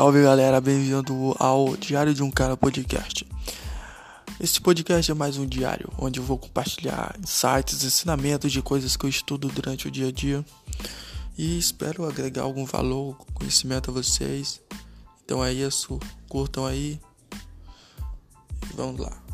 Salve galera, bem-vindo ao Diário de um Cara Podcast. Este podcast é mais um diário onde eu vou compartilhar insights, ensinamentos de coisas que eu estudo durante o dia a dia e espero agregar algum valor, conhecimento a vocês. Então é isso, curtam aí e vamos lá.